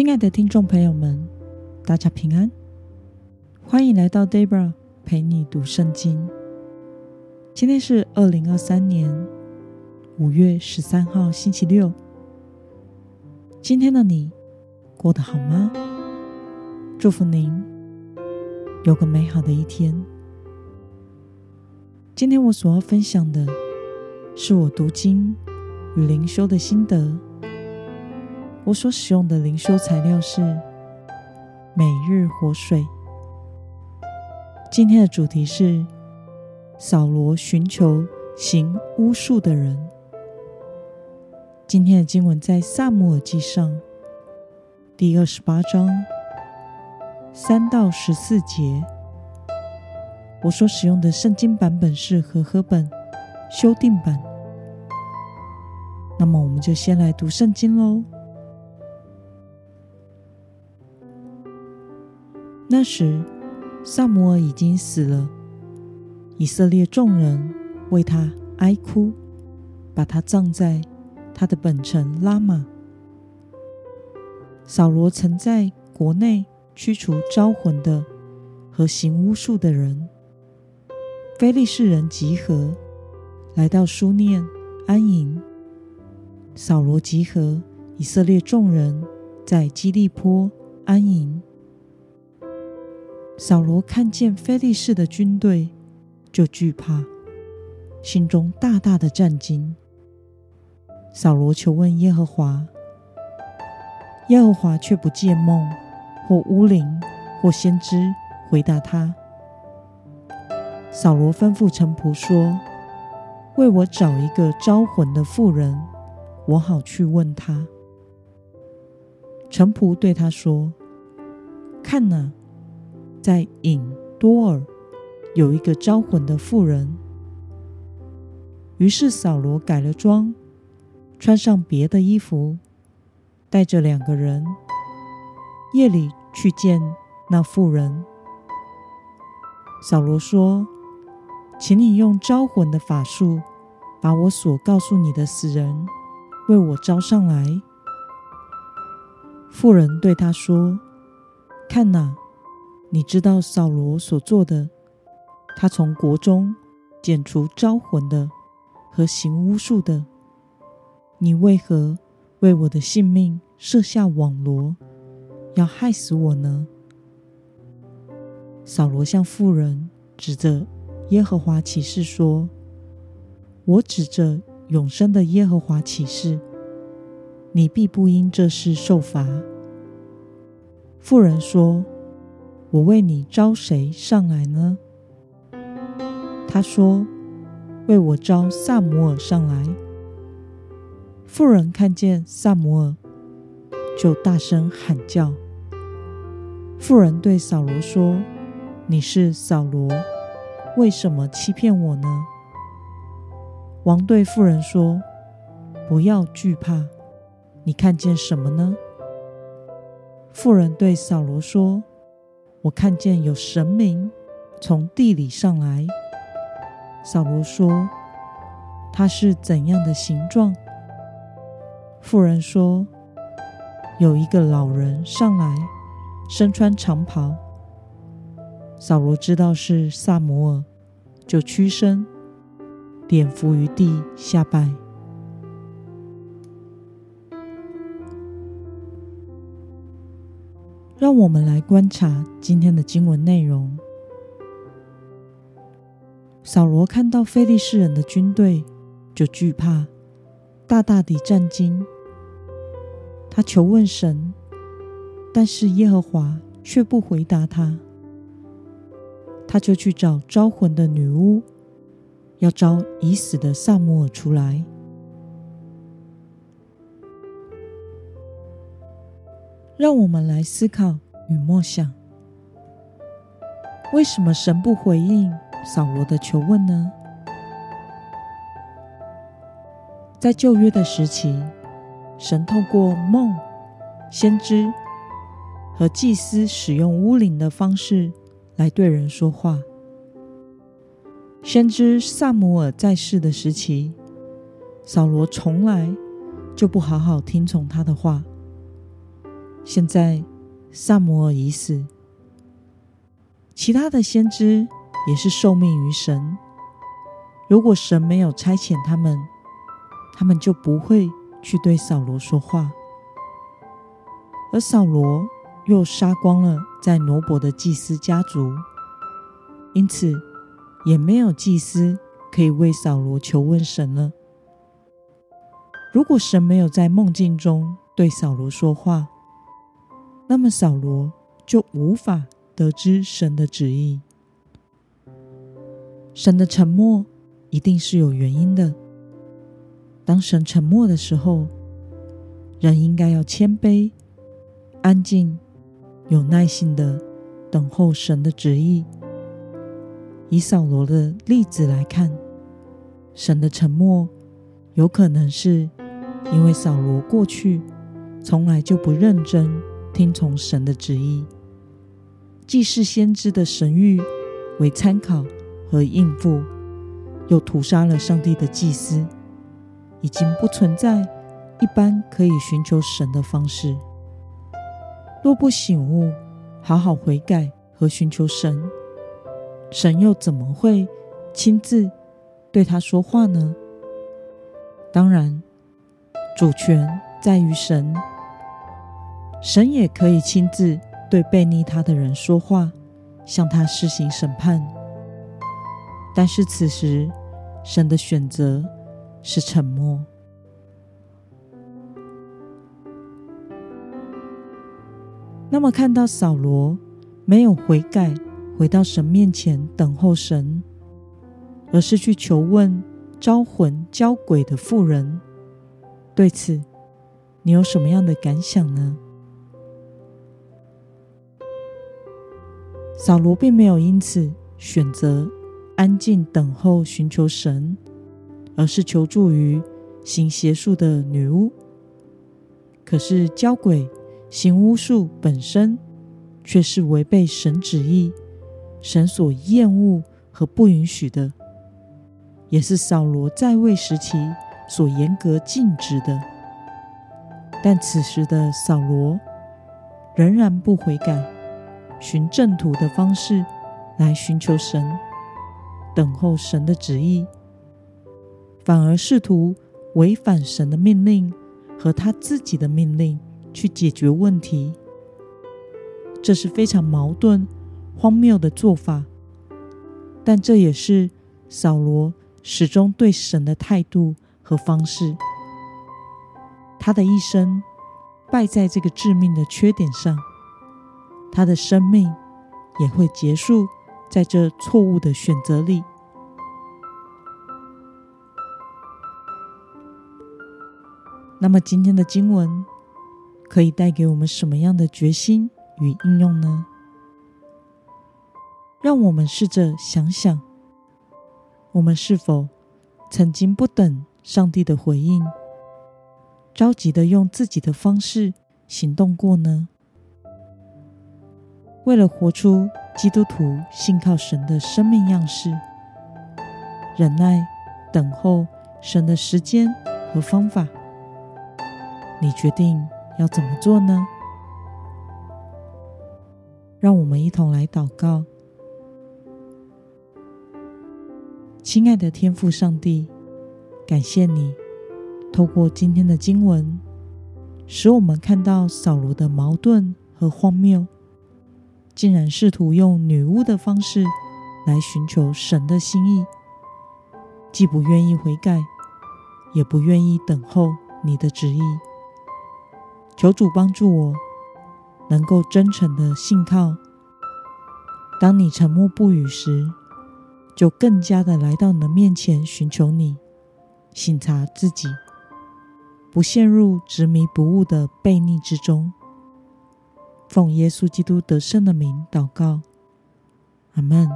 亲爱的听众朋友们，大家平安，欢迎来到 Debra 陪你读圣经。今天是二零二三年五月十三号，星期六。今天的你过得好吗？祝福您有个美好的一天。今天我所要分享的是我读经与灵修的心得。我所使用的灵修材料是《每日活水》。今天的主题是扫罗寻求行巫术的人。今天的经文在《撒母耳记上》第二十八章三到十四节。我所使用的圣经版本是和合本修订版。那么，我们就先来读圣经喽。那时，撒母耳已经死了，以色列众人为他哀哭，把他葬在他的本城拉玛。扫罗曾在国内驱除招魂的和行巫术的人。非利士人集合，来到书念安营。扫罗集合以色列众人，在基利波安营。扫罗看见非利士的军队，就惧怕，心中大大的战惊。扫罗求问耶和华，耶和华却不借梦或巫灵或先知回答他。扫罗吩咐臣仆说：“为我找一个招魂的妇人，我好去问她。”臣仆对他说：“看哪！”在隐多尔有一个招魂的妇人。于是扫罗改了装，穿上别的衣服，带着两个人，夜里去见那妇人。扫罗说：“请你用招魂的法术，把我所告诉你的死人为我招上来。”妇人对他说：“看哪！”你知道扫罗所做的，他从国中剪除招魂的和行巫术的。你为何为我的性命设下网罗，要害死我呢？扫罗向妇人指着耶和华起誓说：“我指着永生的耶和华起誓，你必不因这事受罚。”妇人说。我为你招谁上来呢？他说：“为我招撒摩尔上来。”妇人看见撒摩尔，就大声喊叫。妇人对扫罗说：“你是扫罗，为什么欺骗我呢？”王对妇人说：“不要惧怕，你看见什么呢？”妇人对扫罗说。我看见有神明从地里上来。扫罗说：“他是怎样的形状？”妇人说：“有一个老人上来，身穿长袍。”扫罗知道是撒母耳，就屈身，脸伏于地下拜。让我们来观察今天的经文内容。扫罗看到非利士人的军队，就惧怕，大大地战惊。他求问神，但是耶和华却不回答他。他就去找招魂的女巫，要招已死的撒母耳出来。让我们来思考与默想：为什么神不回应扫罗的求问呢？在旧约的时期，神透过梦、先知和祭司使用巫灵的方式来对人说话。先知撒母耳在世的时期，扫罗从来就不好好听从他的话。现在撒母耳已死，其他的先知也是受命于神。如果神没有差遣他们，他们就不会去对扫罗说话。而扫罗又杀光了在挪伯的祭司家族，因此也没有祭司可以为扫罗求问神了。如果神没有在梦境中对扫罗说话，那么扫罗就无法得知神的旨意。神的沉默一定是有原因的。当神沉默的时候，人应该要谦卑、安静、有耐心的等候神的旨意。以扫罗的例子来看，神的沉默有可能是因为扫罗过去从来就不认真听从神的旨意，既是先知的神谕为参考和应付，又屠杀了上帝的祭司，已经不存在一般可以寻求神的方式。若不醒悟，好好悔改和寻求神，神又怎么会亲自对他说话呢？当然，主权在于神。神也可以亲自对悖逆他的人说话，向他施行审判。但是此时，神的选择是沉默。那么，看到扫罗没有悔改，回到神面前等候神，而是去求问招魂交鬼的妇人，对此，你有什么样的感想呢？扫罗并没有因此选择安静等候寻求神，而是求助于行邪术的女巫。可是交鬼行巫术本身却是违背神旨意、神所厌恶和不允许的，也是扫罗在位时期所严格禁止的。但此时的扫罗仍然不悔改。循正途的方式来寻求神，等候神的旨意，反而试图违反神的命令和他自己的命令去解决问题，这是非常矛盾、荒谬的做法。但这也是扫罗始终对神的态度和方式。他的一生败在这个致命的缺点上。他的生命也会结束在这错误的选择里。那么，今天的经文可以带给我们什么样的决心与应用呢？让我们试着想想，我们是否曾经不等上帝的回应，着急的用自己的方式行动过呢？为了活出基督徒信靠神的生命样式，忍耐等候神的时间和方法，你决定要怎么做呢？让我们一同来祷告。亲爱的天父上帝，感谢你透过今天的经文，使我们看到扫罗的矛盾和荒谬。竟然试图用女巫的方式来寻求神的心意，既不愿意悔改，也不愿意等候你的旨意。求主帮助我，能够真诚的信靠。当你沉默不语时，就更加的来到你的面前寻求你，省察自己，不陷入执迷不悟的悖逆之中。奉耶稣基督得胜的名祷告，阿门。